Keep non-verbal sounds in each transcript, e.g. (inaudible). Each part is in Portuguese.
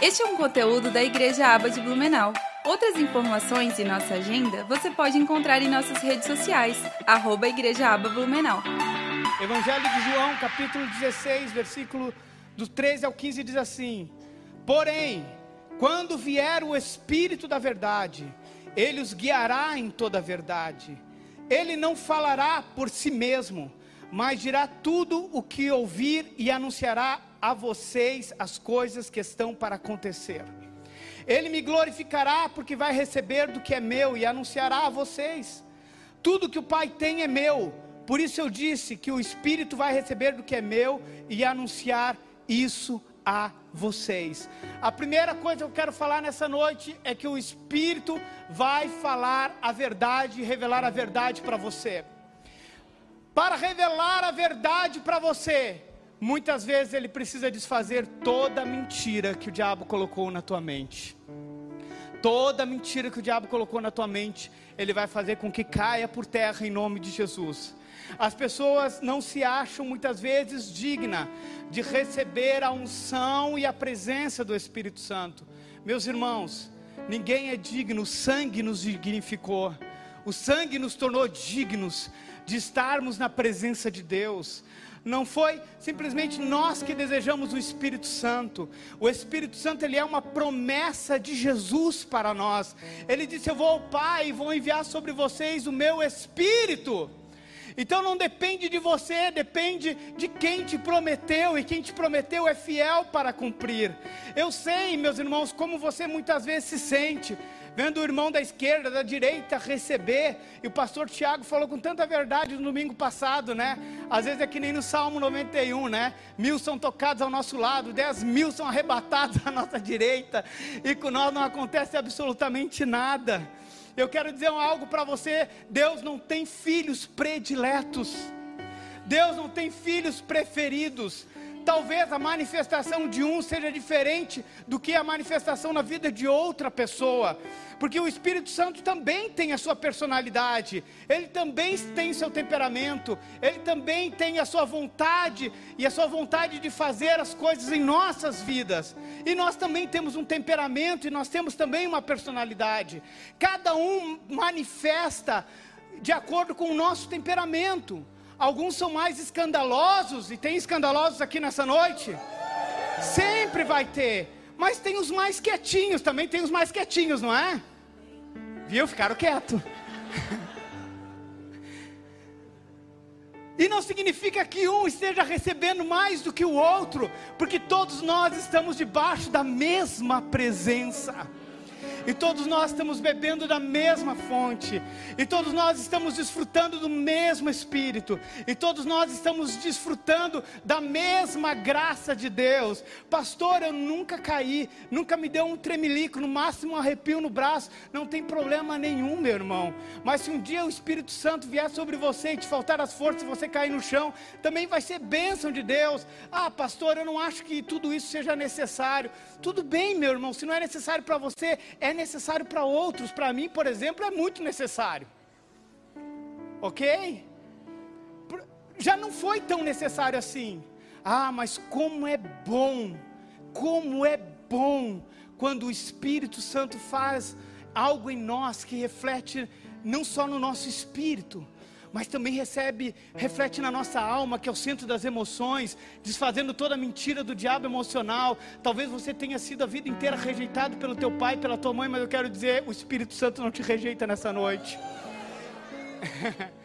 Este é um conteúdo da Igreja Aba de Blumenau. Outras informações e nossa agenda você pode encontrar em nossas redes sociais, arroba Igreja Aba Blumenau. Evangelho de João, capítulo 16, versículo do 13 ao 15 diz assim: Porém, quando vier o Espírito da verdade, ele os guiará em toda a verdade. Ele não falará por si mesmo, mas dirá tudo o que ouvir e anunciará a vocês as coisas que estão para acontecer. Ele me glorificará porque vai receber do que é meu e anunciará a vocês. Tudo que o Pai tem é meu. Por isso eu disse que o Espírito vai receber do que é meu e anunciar isso a vocês. A primeira coisa que eu quero falar nessa noite é que o Espírito vai falar a verdade revelar a verdade para você. Para revelar a verdade para você, muitas vezes ele precisa desfazer toda a mentira que o diabo colocou na tua mente. Toda mentira que o diabo colocou na tua mente, ele vai fazer com que caia por terra em nome de Jesus. As pessoas não se acham muitas vezes dignas de receber a unção e a presença do Espírito Santo. Meus irmãos, ninguém é digno, o sangue nos dignificou. O sangue nos tornou dignos de estarmos na presença de Deus. Não foi simplesmente nós que desejamos o Espírito Santo. O Espírito Santo ele é uma promessa de Jesus para nós. Ele disse: "Eu vou ao Pai e vou enviar sobre vocês o meu Espírito". Então não depende de você, depende de quem te prometeu, e quem te prometeu é fiel para cumprir. Eu sei, meus irmãos, como você muitas vezes se sente, vendo o irmão da esquerda, da direita receber, e o pastor Tiago falou com tanta verdade no domingo passado, né? Às vezes é que nem no Salmo 91, né? Mil são tocados ao nosso lado, dez mil são arrebatados (laughs) à nossa direita, e com nós não acontece absolutamente nada. Eu quero dizer algo para você: Deus não tem filhos prediletos, Deus não tem filhos preferidos. Talvez a manifestação de um seja diferente do que a manifestação na vida de outra pessoa, porque o Espírito Santo também tem a sua personalidade, ele também tem seu temperamento, ele também tem a sua vontade e a sua vontade de fazer as coisas em nossas vidas. E nós também temos um temperamento e nós temos também uma personalidade. Cada um manifesta de acordo com o nosso temperamento. Alguns são mais escandalosos, e tem escandalosos aqui nessa noite? Sempre vai ter. Mas tem os mais quietinhos, também tem os mais quietinhos, não é? Viu? Ficaram quietos. (laughs) E não significa que um esteja recebendo mais do que o outro, porque todos nós estamos debaixo da mesma presença e todos nós estamos bebendo da mesma fonte, e todos nós estamos desfrutando do mesmo Espírito, e todos nós estamos desfrutando da mesma graça de Deus. Pastor, eu nunca caí, nunca me deu um tremelico, no máximo um arrepio no braço, não tem problema nenhum, meu irmão. Mas se um dia o Espírito Santo vier sobre você e te faltar as forças e você cair no chão, também vai ser bênção de Deus. Ah, pastor, eu não acho que tudo isso seja necessário. Tudo bem, meu irmão, se não é necessário para você, é necessário para outros. Para mim, por exemplo, é muito necessário. Ok? Já não foi tão necessário assim. Ah, mas como é bom, como é bom quando o Espírito Santo faz algo em nós que reflete não só no nosso espírito, mas também recebe, reflete na nossa alma, que é o centro das emoções, desfazendo toda a mentira do diabo emocional. Talvez você tenha sido a vida inteira rejeitado pelo teu pai, pela tua mãe, mas eu quero dizer, o Espírito Santo não te rejeita nessa noite. (laughs)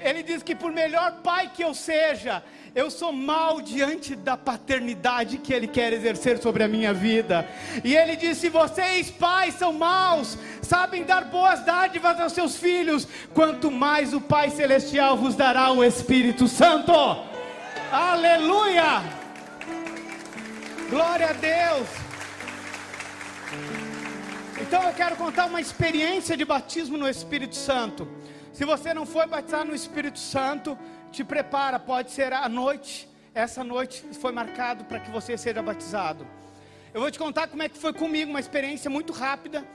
Ele diz que por melhor pai que eu seja, eu sou mal diante da paternidade que Ele quer exercer sobre a minha vida. E Ele disse: vocês, pais, são maus, sabem dar boas dádivas aos seus filhos, quanto mais o Pai Celestial vos dará o Espírito Santo. Aleluia! Glória a Deus! Então eu quero contar uma experiência de batismo no Espírito Santo. Se você não foi batizado no Espírito Santo, te prepara, pode ser à noite. Essa noite foi marcado para que você seja batizado. Eu vou te contar como é que foi comigo, uma experiência muito rápida.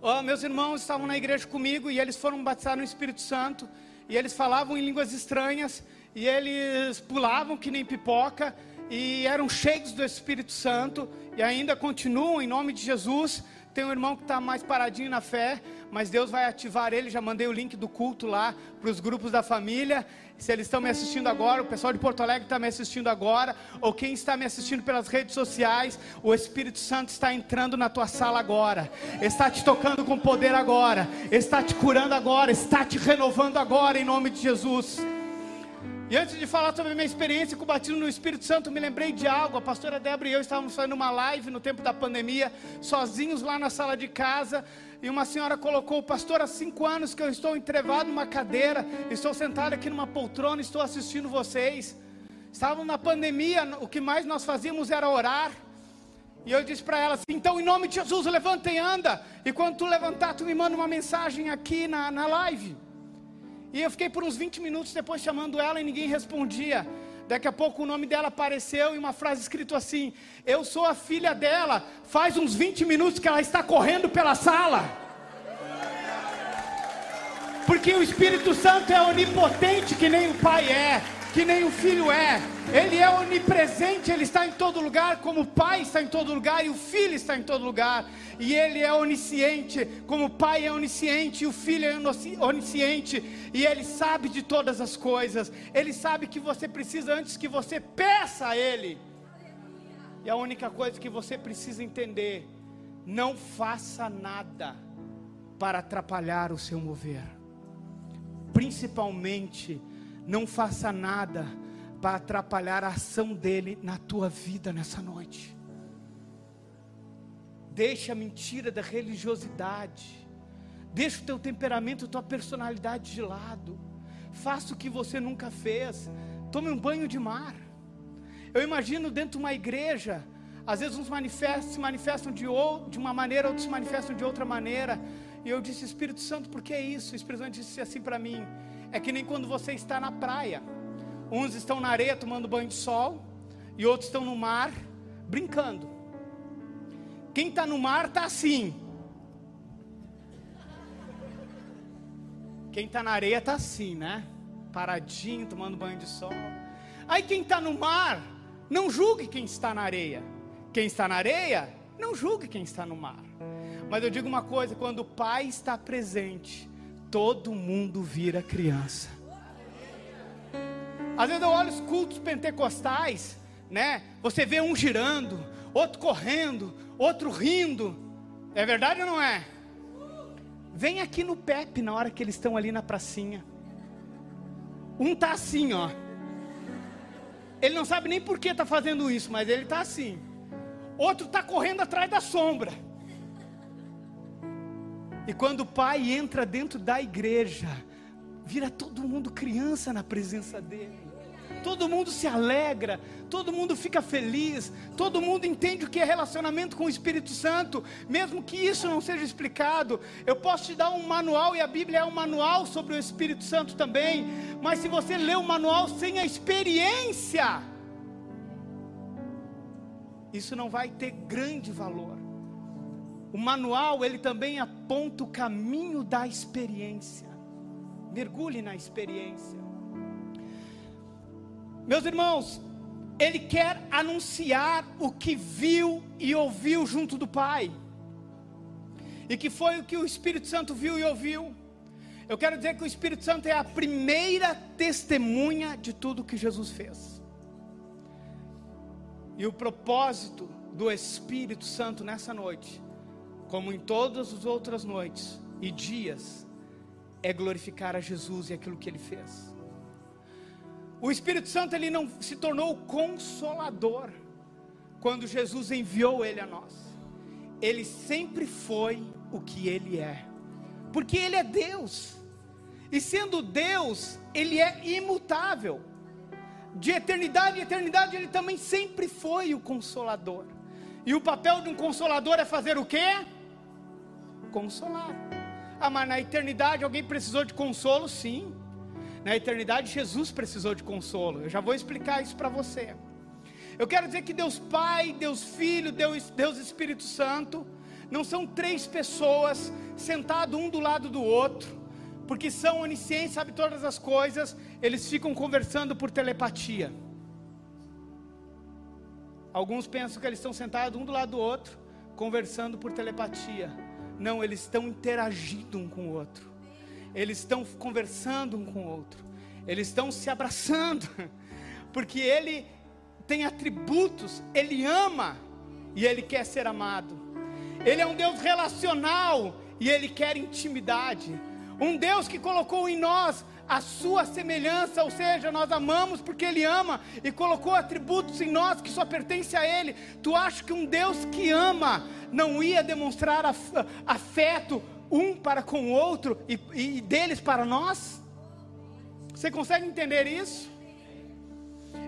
Oh, meus irmãos estavam na igreja comigo e eles foram batizados no Espírito Santo. E eles falavam em línguas estranhas. E eles pulavam que nem pipoca. e eram cheios do Espírito Santo e ainda continuam em nome de Jesus. Tem um irmão que está mais paradinho na fé, mas Deus vai ativar ele. Já mandei o link do culto lá para os grupos da família. Se eles estão me assistindo agora, o pessoal de Porto Alegre está me assistindo agora, ou quem está me assistindo pelas redes sociais, o Espírito Santo está entrando na tua sala agora, está te tocando com poder agora, está te curando agora, está te renovando agora, em nome de Jesus. E antes de falar sobre minha experiência com o batismo no Espírito Santo, me lembrei de algo. A pastora Débora e eu estávamos fazendo uma live no tempo da pandemia, sozinhos lá na sala de casa. E uma senhora colocou, pastor, há cinco anos que eu estou entrevado numa cadeira, estou sentado aqui numa poltrona, estou assistindo vocês. Estavam na pandemia, o que mais nós fazíamos era orar. E eu disse para ela assim: então, em nome de Jesus, levanta e anda. E quando tu levantar, tu me manda uma mensagem aqui na, na live. E eu fiquei por uns 20 minutos depois chamando ela e ninguém respondia. Daqui a pouco o nome dela apareceu e uma frase escrito assim: Eu sou a filha dela. Faz uns 20 minutos que ela está correndo pela sala. Porque o Espírito Santo é onipotente, que nem o Pai é, que nem o Filho é. Ele é onipresente, ele está em todo lugar, como o Pai está em todo lugar e o Filho está em todo lugar. E ele é onisciente, como o Pai é onisciente e o Filho é onisciente. E ele sabe de todas as coisas. Ele sabe que você precisa antes que você peça a Ele. E a única coisa que você precisa entender: não faça nada para atrapalhar o seu mover. Principalmente, não faça nada para atrapalhar a ação dele na tua vida nessa noite. Deixa a mentira da religiosidade. Deixa o teu temperamento, a tua personalidade de lado. Faça o que você nunca fez. Tome um banho de mar. Eu imagino dentro de uma igreja, às vezes uns manifestam, se manifestam de, ou, de uma maneira, outros se manifestam de outra maneira. E eu disse, Espírito Santo, por que isso? O Espírito Santo disse assim para mim: é que nem quando você está na praia. Uns estão na areia tomando banho de sol, e outros estão no mar brincando. Quem está no mar está assim. Quem está na areia está assim, né? Paradinho, tomando banho de sol. Aí quem está no mar, não julgue quem está na areia. Quem está na areia, não julgue quem está no mar. Mas eu digo uma coisa: quando o Pai está presente, todo mundo vira criança. Às vezes eu olho os cultos pentecostais, né? Você vê um girando, outro correndo, outro rindo. É verdade ou não é? Vem aqui no Pepe na hora que eles estão ali na pracinha. Um tá assim, ó. Ele não sabe nem por que tá fazendo isso, mas ele tá assim. Outro tá correndo atrás da sombra. E quando o pai entra dentro da igreja, vira todo mundo criança na presença dele todo mundo se alegra, todo mundo fica feliz, todo mundo entende o que é relacionamento com o Espírito Santo, mesmo que isso não seja explicado. Eu posso te dar um manual, e a Bíblia é um manual sobre o Espírito Santo também, mas se você lê o manual sem a experiência, isso não vai ter grande valor. O manual, ele também aponta o caminho da experiência. Mergulhe na experiência. Meus irmãos, ele quer anunciar o que viu e ouviu junto do Pai, e que foi o que o Espírito Santo viu e ouviu. Eu quero dizer que o Espírito Santo é a primeira testemunha de tudo que Jesus fez. E o propósito do Espírito Santo nessa noite, como em todas as outras noites e dias, é glorificar a Jesus e aquilo que ele fez. O Espírito Santo ele não se tornou consolador quando Jesus enviou ele a nós. Ele sempre foi o que ele é. Porque ele é Deus. E sendo Deus, ele é imutável. De eternidade em eternidade ele também sempre foi o consolador. E o papel de um consolador é fazer o quê? Consolar. Ah, mas na eternidade alguém precisou de consolo? Sim. Na eternidade, Jesus precisou de consolo. Eu já vou explicar isso para você. Eu quero dizer que Deus Pai, Deus Filho, Deus, Deus Espírito Santo, não são três pessoas sentados um do lado do outro, porque são oniscientes, sabem todas as coisas, eles ficam conversando por telepatia. Alguns pensam que eles estão sentados um do lado do outro, conversando por telepatia. Não, eles estão interagindo um com o outro. Eles estão conversando um com o outro. Eles estão se abraçando. (laughs) Porque ele tem atributos, ele ama e ele quer ser amado. Ele é um Deus relacional e ele quer intimidade. Um Deus que colocou em nós a sua semelhança, ou seja, nós amamos porque Ele ama e colocou atributos em nós que só pertencem a Ele. Tu acha que um Deus que ama não ia demonstrar afeto um para com o outro e, e deles para nós? Você consegue entender isso?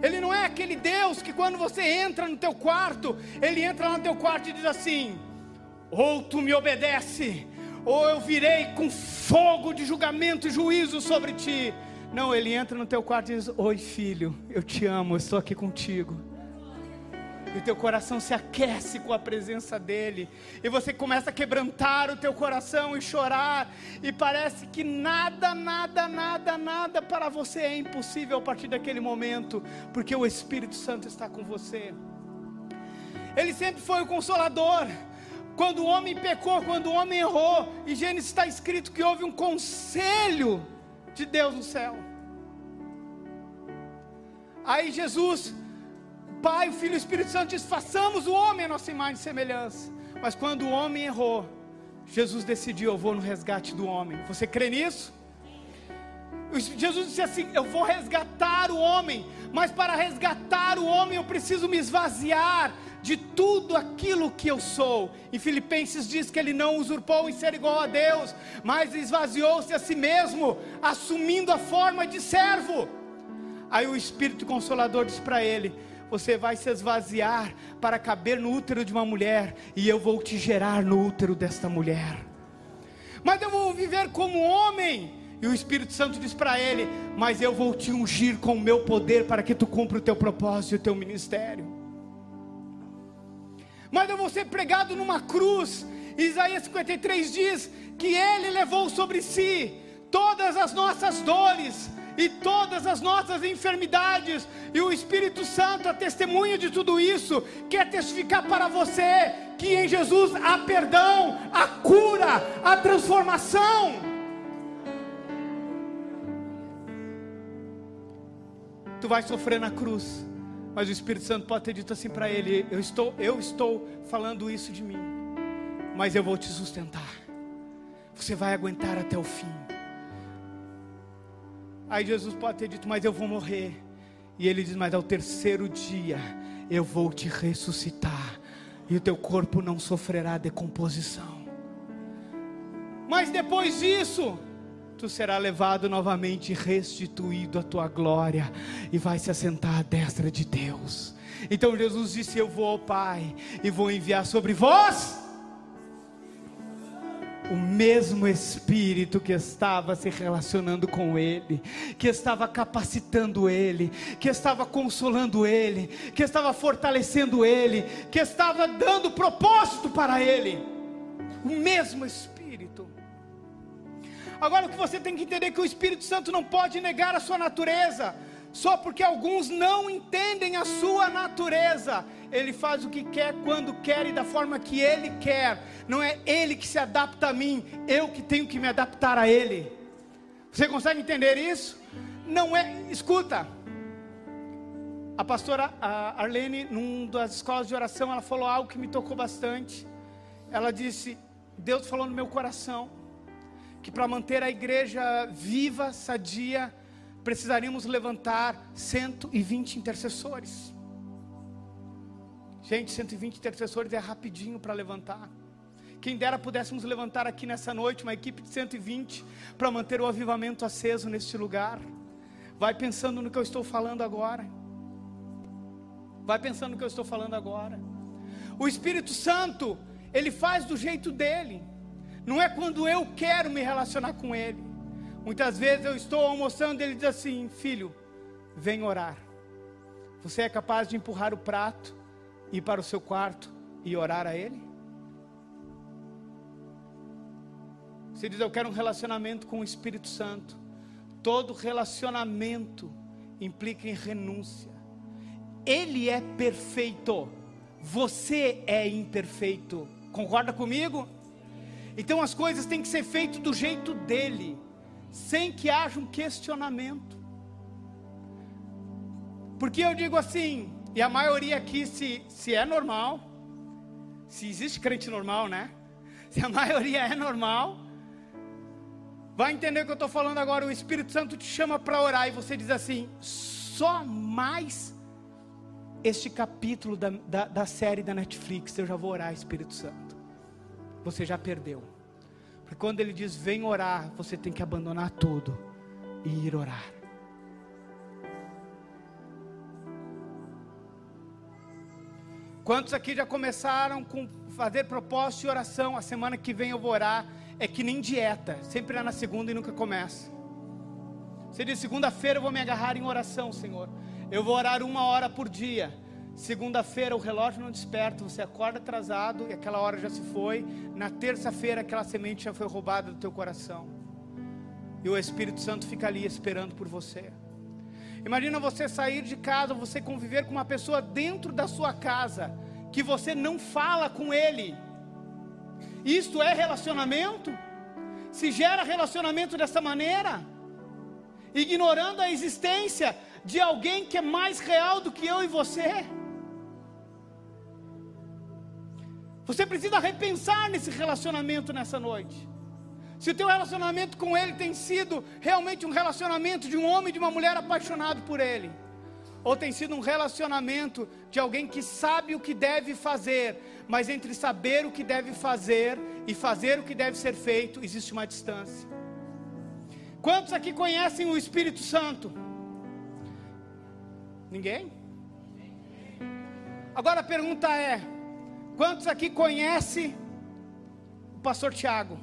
Ele não é aquele Deus que quando você entra no teu quarto, ele entra lá no teu quarto e diz assim: ou tu me obedece, ou eu virei com fogo de julgamento e juízo sobre ti. Não, ele entra no teu quarto e diz: Oi, filho, eu te amo, eu estou aqui contigo. E o teu coração se aquece com a presença dele. E você começa a quebrantar o teu coração e chorar. E parece que nada, nada, nada, nada para você é impossível a partir daquele momento. Porque o Espírito Santo está com você. Ele sempre foi o consolador. Quando o homem pecou, quando o homem errou, em Gênesis está escrito que houve um conselho de Deus no céu. Aí Jesus, Pai, o Filho e o Espírito Santo diz: façamos o homem a nossa imagem e semelhança. Mas quando o homem errou, Jesus decidiu: eu vou no resgate do homem. Você crê nisso? Jesus disse assim: Eu vou resgatar o homem, mas para resgatar o homem eu preciso me esvaziar de tudo aquilo que eu sou. Em Filipenses diz que ele não usurpou em ser igual a Deus, mas esvaziou-se a si mesmo, assumindo a forma de servo. Aí o Espírito Consolador diz para ele: Você vai se esvaziar para caber no útero de uma mulher, e eu vou te gerar no útero desta mulher. Mas eu vou viver como homem. E o Espírito Santo diz para ele: Mas eu vou te ungir com o meu poder para que tu cumpra o teu propósito e o teu ministério mas eu vou ser pregado numa cruz. Isaías 53 diz que ele levou sobre si todas as nossas dores e todas as nossas enfermidades, e o Espírito Santo, a testemunha de tudo isso, quer testificar para você que em Jesus há perdão, a cura, a transformação. Tu vai sofrer na cruz mas o Espírito Santo pode ter dito assim para ele: eu estou, eu estou falando isso de mim, mas eu vou te sustentar. Você vai aguentar até o fim. Aí Jesus pode ter dito: mas eu vou morrer. E ele diz: mas ao terceiro dia eu vou te ressuscitar e o teu corpo não sofrerá decomposição. Mas depois disso, tu será levado novamente restituído à tua glória e vai se assentar à destra de Deus. Então Jesus disse: Eu vou ao Pai e vou enviar sobre vós o mesmo Espírito que estava se relacionando com Ele, que estava capacitando Ele, que estava consolando Ele, que estava fortalecendo Ele, que estava dando propósito para Ele. O mesmo Espírito Agora o que você tem que entender é que o Espírito Santo não pode negar a sua natureza, só porque alguns não entendem a sua natureza. Ele faz o que quer, quando quer e da forma que ele quer. Não é ele que se adapta a mim, eu que tenho que me adaptar a ele. Você consegue entender isso? Não é, escuta. A pastora Arlene, num das escolas de oração, ela falou algo que me tocou bastante. Ela disse: Deus falou no meu coração que para manter a igreja viva, sadia, precisaríamos levantar 120 intercessores. Gente, 120 intercessores é rapidinho para levantar. Quem dera pudéssemos levantar aqui nessa noite uma equipe de 120 para manter o avivamento aceso neste lugar. Vai pensando no que eu estou falando agora. Vai pensando no que eu estou falando agora. O Espírito Santo, ele faz do jeito dele. Não é quando eu quero me relacionar com Ele. Muitas vezes eu estou almoçando e Ele diz assim: Filho, vem orar. Você é capaz de empurrar o prato, ir para o seu quarto e orar a Ele? Você diz: Eu quero um relacionamento com o Espírito Santo. Todo relacionamento implica em renúncia. Ele é perfeito, você é imperfeito. Concorda comigo? Então as coisas têm que ser feitas do jeito dele, sem que haja um questionamento. Porque eu digo assim, e a maioria aqui, se, se é normal, se existe crente normal, né? (laughs) Se a maioria é normal, vai entender o que eu estou falando agora. O Espírito Santo te chama para orar e você diz assim: só mais este capítulo da, da, da série da Netflix, eu já vou orar, Espírito Santo. Você já perdeu. Porque quando ele diz vem orar, você tem que abandonar tudo e ir orar. Quantos aqui já começaram com fazer propósito e oração? A semana que vem eu vou orar. É que nem dieta, sempre é na segunda e nunca começa. Você diz: segunda-feira eu vou me agarrar em oração, Senhor. Eu vou orar uma hora por dia. Segunda-feira o relógio não desperta, você acorda atrasado e aquela hora já se foi. Na terça-feira aquela semente já foi roubada do teu coração. E o Espírito Santo fica ali esperando por você. Imagina você sair de casa, você conviver com uma pessoa dentro da sua casa, que você não fala com ele. Isto é relacionamento? Se gera relacionamento dessa maneira, ignorando a existência de alguém que é mais real do que eu e você. Você precisa repensar nesse relacionamento nessa noite. Se o teu relacionamento com ele tem sido realmente um relacionamento de um homem e de uma mulher apaixonado por ele, ou tem sido um relacionamento de alguém que sabe o que deve fazer, mas entre saber o que deve fazer e fazer o que deve ser feito, existe uma distância. Quantos aqui conhecem o Espírito Santo? Ninguém? Agora a pergunta é: quantos aqui conhecem o pastor Tiago?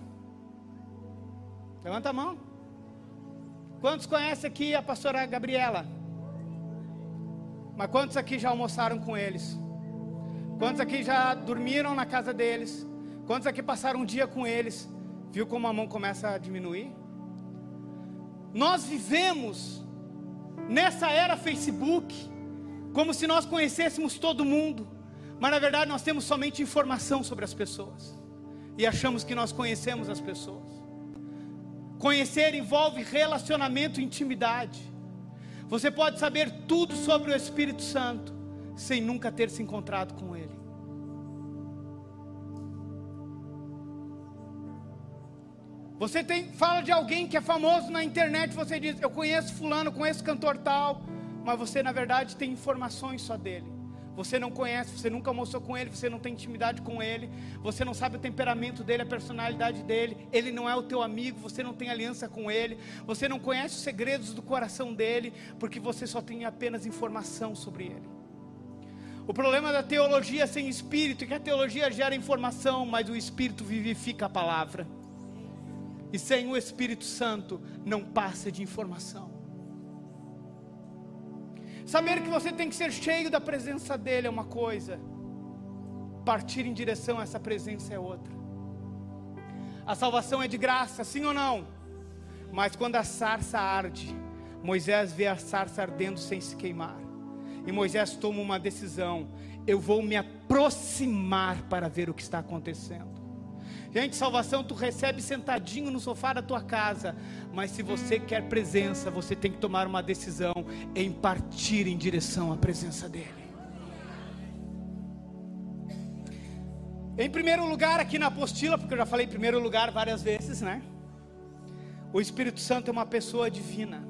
Levanta a mão. Quantos conhecem aqui a pastora Gabriela? Mas quantos aqui já almoçaram com eles? Quantos aqui já dormiram na casa deles? Quantos aqui passaram um dia com eles? Viu como a mão começa a diminuir? Nós vivemos nessa era Facebook, como se nós conhecêssemos todo mundo, mas na verdade nós temos somente informação sobre as pessoas e achamos que nós conhecemos as pessoas. Conhecer envolve relacionamento e intimidade. Você pode saber tudo sobre o Espírito Santo sem nunca ter se encontrado com Ele. Você tem, fala de alguém que é famoso na internet, você diz, eu conheço fulano, conheço cantor tal, mas você na verdade tem informações só dele. Você não conhece, você nunca almoçou com ele, você não tem intimidade com ele, você não sabe o temperamento dele, a personalidade dele, ele não é o teu amigo, você não tem aliança com ele, você não conhece os segredos do coração dele, porque você só tem apenas informação sobre ele. O problema da teologia sem espírito é que a teologia gera informação, mas o espírito vivifica a palavra. E sem o Espírito Santo não passa de informação. Saber que você tem que ser cheio da presença dele é uma coisa, partir em direção a essa presença é outra. A salvação é de graça, sim ou não? Mas quando a sarça arde, Moisés vê a sarça ardendo sem se queimar. E Moisés toma uma decisão: eu vou me aproximar para ver o que está acontecendo. Gente, salvação tu recebe sentadinho no sofá da tua casa, mas se você quer presença, você tem que tomar uma decisão em partir em direção à presença dele. Em primeiro lugar, aqui na apostila, porque eu já falei em primeiro lugar várias vezes, né? O Espírito Santo é uma pessoa divina.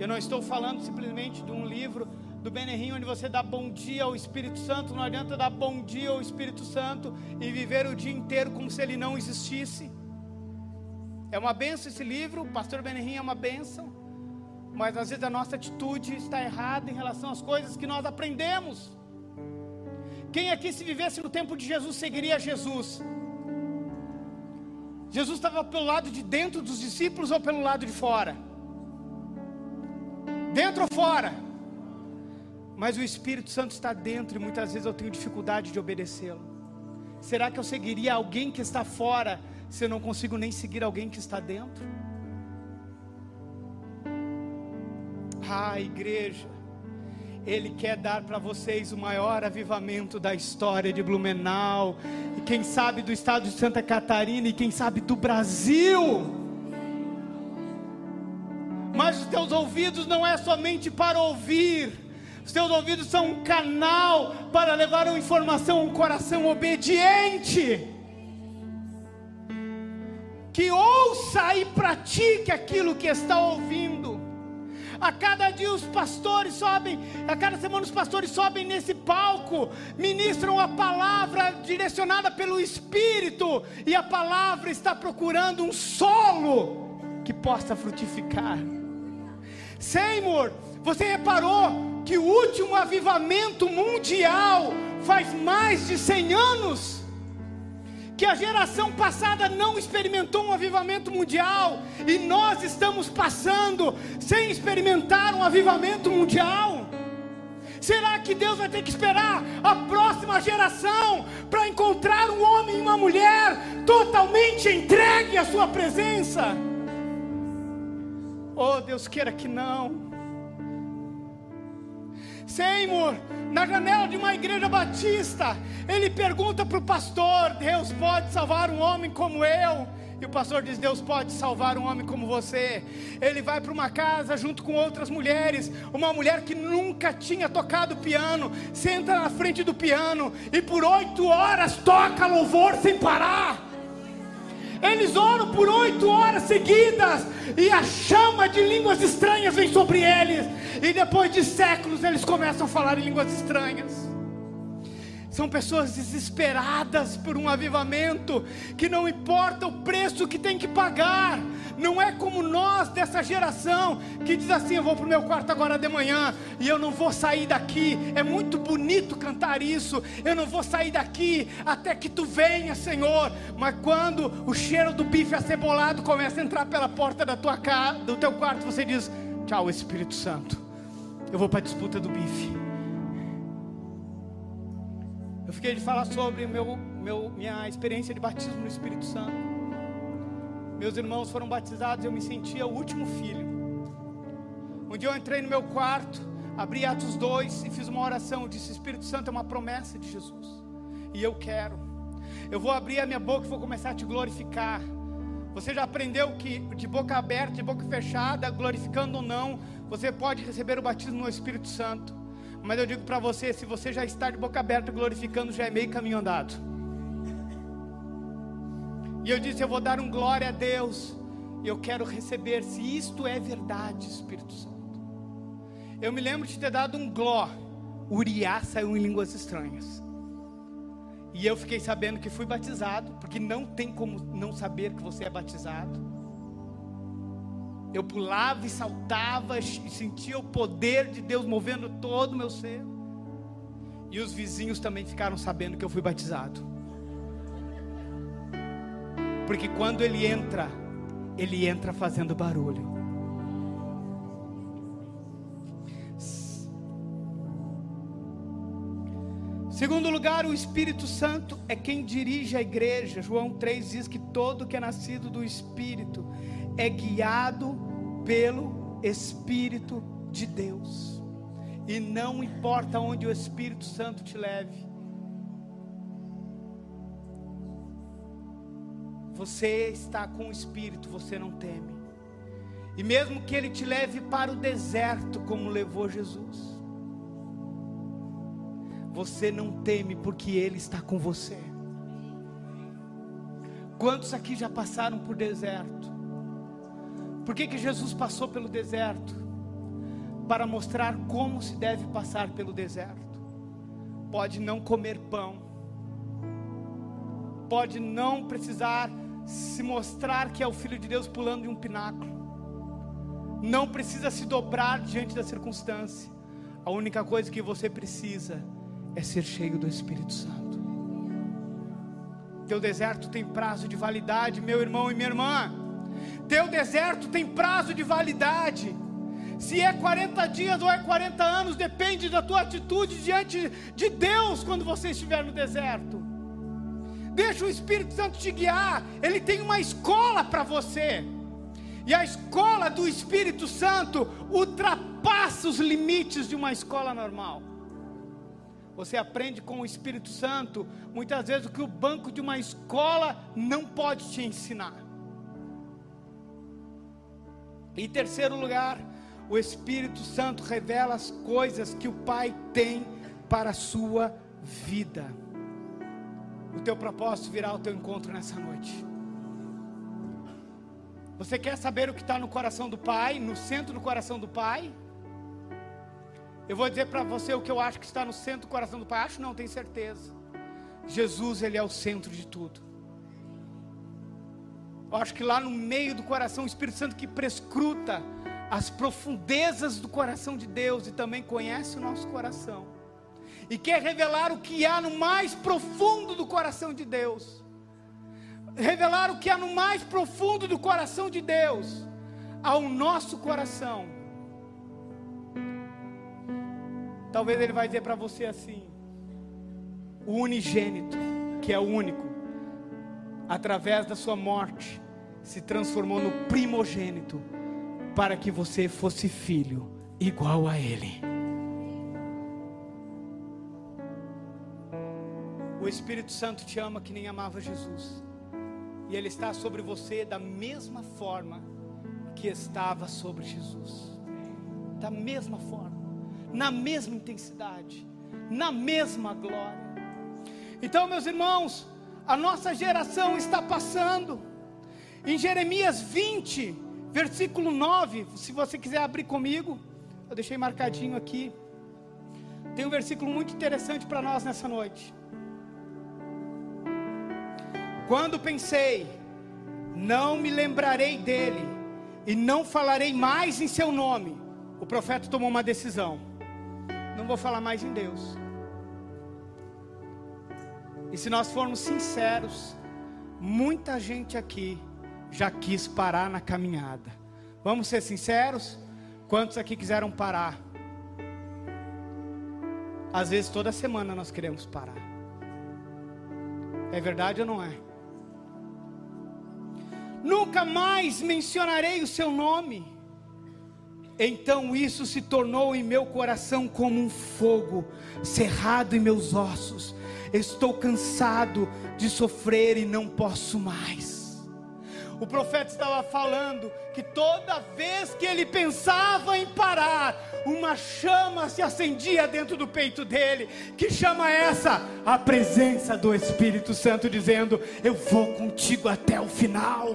Eu não estou falando simplesmente de um livro do Benerrim, onde você dá bom dia ao Espírito Santo. Não adianta dar bom dia ao Espírito Santo e viver o dia inteiro como se ele não existisse. É uma benção esse livro, pastor Benerrim é uma benção, mas às vezes a nossa atitude está errada em relação às coisas que nós aprendemos. Quem aqui, se vivesse no tempo de Jesus, seguiria Jesus? Jesus estava pelo lado de dentro dos discípulos ou pelo lado de fora? Dentro ou fora? Mas o Espírito Santo está dentro e muitas vezes eu tenho dificuldade de obedecê-lo. Será que eu seguiria alguém que está fora se eu não consigo nem seguir alguém que está dentro? Ah, igreja, Ele quer dar para vocês o maior avivamento da história de Blumenau, e quem sabe do estado de Santa Catarina, e quem sabe do Brasil. Mas os teus ouvidos não é somente para ouvir, os teus ouvidos são um canal para levar uma informação a um coração obediente. Que ouça e pratique aquilo que está ouvindo. A cada dia os pastores sobem, a cada semana os pastores sobem nesse palco, ministram a palavra direcionada pelo Espírito, e a palavra está procurando um solo que possa frutificar. Senhor, você reparou que o último avivamento mundial faz mais de 100 anos? que a geração passada não experimentou um avivamento mundial e nós estamos passando sem experimentar um avivamento mundial? Será que Deus vai ter que esperar a próxima geração para encontrar um homem e uma mulher totalmente entregue à Sua presença? Oh, Deus queira que não. Senhor, na janela de uma igreja batista, ele pergunta para o pastor: Deus pode salvar um homem como eu? E o pastor diz: Deus pode salvar um homem como você. Ele vai para uma casa junto com outras mulheres. Uma mulher que nunca tinha tocado piano, senta na frente do piano e por oito horas toca louvor sem parar. Eles oram por oito horas seguidas e a chama de línguas estranhas vem sobre eles. E depois de séculos eles começam a falar em línguas estranhas. São pessoas desesperadas por um avivamento, que não importa o preço que tem que pagar, não é como nós dessa geração que diz assim: eu vou para o meu quarto agora de manhã e eu não vou sair daqui. É muito bonito cantar isso, eu não vou sair daqui até que tu venha, Senhor. Mas quando o cheiro do bife acebolado começa a entrar pela porta da tua casa, do teu quarto, você diz: tchau, Espírito Santo, eu vou para a disputa do bife. Eu fiquei de falar sobre meu, meu, minha experiência de batismo no Espírito Santo. Meus irmãos foram batizados e eu me sentia o último filho. Um dia eu entrei no meu quarto, abri Atos 2 e fiz uma oração. Eu disse: Espírito Santo é uma promessa de Jesus. E eu quero. Eu vou abrir a minha boca e vou começar a te glorificar. Você já aprendeu que de boca aberta, de boca fechada, glorificando ou não, você pode receber o batismo no Espírito Santo. Mas eu digo para você: se você já está de boca aberta glorificando, já é meio caminho andado. E eu disse: Eu vou dar um glória a Deus. E eu quero receber, se isto é verdade, Espírito Santo. Eu me lembro de ter dado um gló. Uriá saiu em línguas estranhas. E eu fiquei sabendo que fui batizado, porque não tem como não saber que você é batizado. Eu pulava e saltava e sentia o poder de Deus movendo todo o meu ser. E os vizinhos também ficaram sabendo que eu fui batizado. Porque quando ele entra, ele entra fazendo barulho. Segundo lugar, o Espírito Santo é quem dirige a igreja. João 3 diz que todo que é nascido do Espírito é guiado pelo Espírito de Deus. E não importa onde o Espírito Santo te leve, você está com o Espírito, você não teme. E mesmo que ele te leve para o deserto, como levou Jesus, você não teme, porque ele está com você. Quantos aqui já passaram por deserto? Por que, que Jesus passou pelo deserto? Para mostrar como se deve passar pelo deserto. Pode não comer pão, pode não precisar se mostrar que é o Filho de Deus pulando de um pináculo, não precisa se dobrar diante da circunstância. A única coisa que você precisa é ser cheio do Espírito Santo. Teu deserto tem prazo de validade, meu irmão e minha irmã. Teu deserto tem prazo de validade. Se é 40 dias ou é 40 anos, depende da tua atitude diante de Deus quando você estiver no deserto. Deixa o Espírito Santo te guiar. Ele tem uma escola para você. E a escola do Espírito Santo ultrapassa os limites de uma escola normal. Você aprende com o Espírito Santo, muitas vezes, o que o banco de uma escola não pode te ensinar. Em terceiro lugar, o Espírito Santo revela as coisas que o Pai tem para a sua vida. O teu propósito virá ao teu encontro nessa noite. Você quer saber o que está no coração do Pai, no centro do coração do Pai? Eu vou dizer para você o que eu acho que está no centro do coração do Pai. Acho não, tenho certeza. Jesus, Ele é o centro de tudo. Eu acho que lá no meio do coração, o Espírito Santo que prescruta as profundezas do coração de Deus e também conhece o nosso coração. E quer revelar o que há no mais profundo do coração de Deus. Revelar o que há no mais profundo do coração de Deus ao nosso coração. Talvez ele vai dizer para você assim: o unigênito, que é o único, através da sua morte, se transformou no primogênito, para que você fosse filho igual a Ele. O Espírito Santo te ama que nem amava Jesus, e Ele está sobre você da mesma forma que estava sobre Jesus, da mesma forma, na mesma intensidade, na mesma glória. Então, meus irmãos, a nossa geração está passando. Em Jeremias 20, versículo 9, se você quiser abrir comigo, eu deixei marcadinho aqui. Tem um versículo muito interessante para nós nessa noite. Quando pensei, não me lembrarei dele e não falarei mais em seu nome, o profeta tomou uma decisão. Não vou falar mais em Deus. E se nós formos sinceros, muita gente aqui já quis parar na caminhada. Vamos ser sinceros? Quantos aqui quiseram parar? Às vezes toda semana nós queremos parar. É verdade ou não é? Nunca mais mencionarei o seu nome. Então isso se tornou em meu coração como um fogo cerrado em meus ossos. Estou cansado de sofrer e não posso mais. O profeta estava falando que toda vez que ele pensava em parar, uma chama se acendia dentro do peito dele. Que chama é essa? A presença do Espírito Santo dizendo: Eu vou contigo até o final.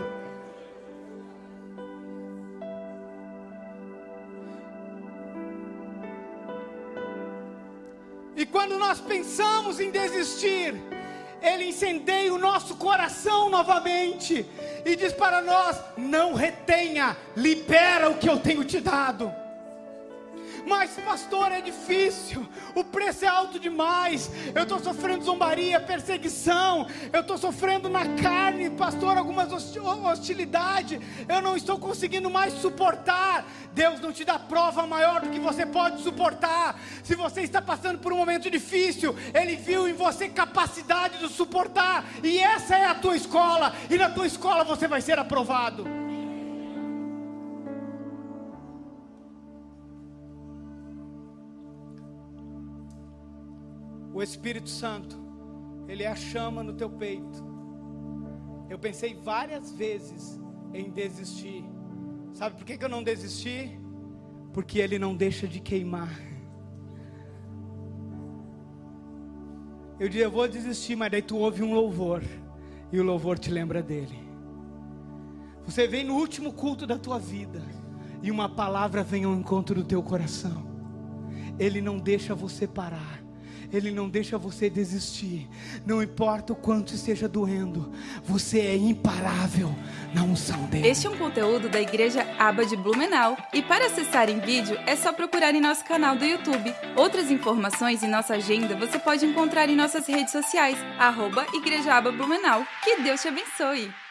Nós pensamos em desistir, Ele incendeia o nosso coração novamente e diz para nós: não retenha, libera o que eu tenho te dado. Mas, pastor, é difícil, o preço é alto demais. Eu estou sofrendo zombaria, perseguição, eu estou sofrendo na carne, pastor, algumas hostilidade. Eu não estou conseguindo mais suportar. Deus não te dá prova maior do que você pode suportar. Se você está passando por um momento difícil, Ele viu em você capacidade de suportar, e essa é a tua escola, e na tua escola você vai ser aprovado. O Espírito Santo, Ele é a chama no teu peito. Eu pensei várias vezes em desistir. Sabe por que, eu não desisti? Porque Ele não deixa de queimar. Eu disse, eu vou desistir, mas daí tu ouve um louvor. E o louvor te lembra dele. Você vem no último culto da tua vida. E uma palavra vem ao encontro do teu coração. Ele não deixa você parar. Ele não deixa você desistir. Não importa o quanto esteja doendo, você é imparável na unção dele. Este é um conteúdo da Igreja Aba de Blumenau. E para acessar em vídeo, é só procurar em nosso canal do YouTube. Outras informações e nossa agenda você pode encontrar em nossas redes sociais, arroba Igreja Aba Blumenau. Que Deus te abençoe!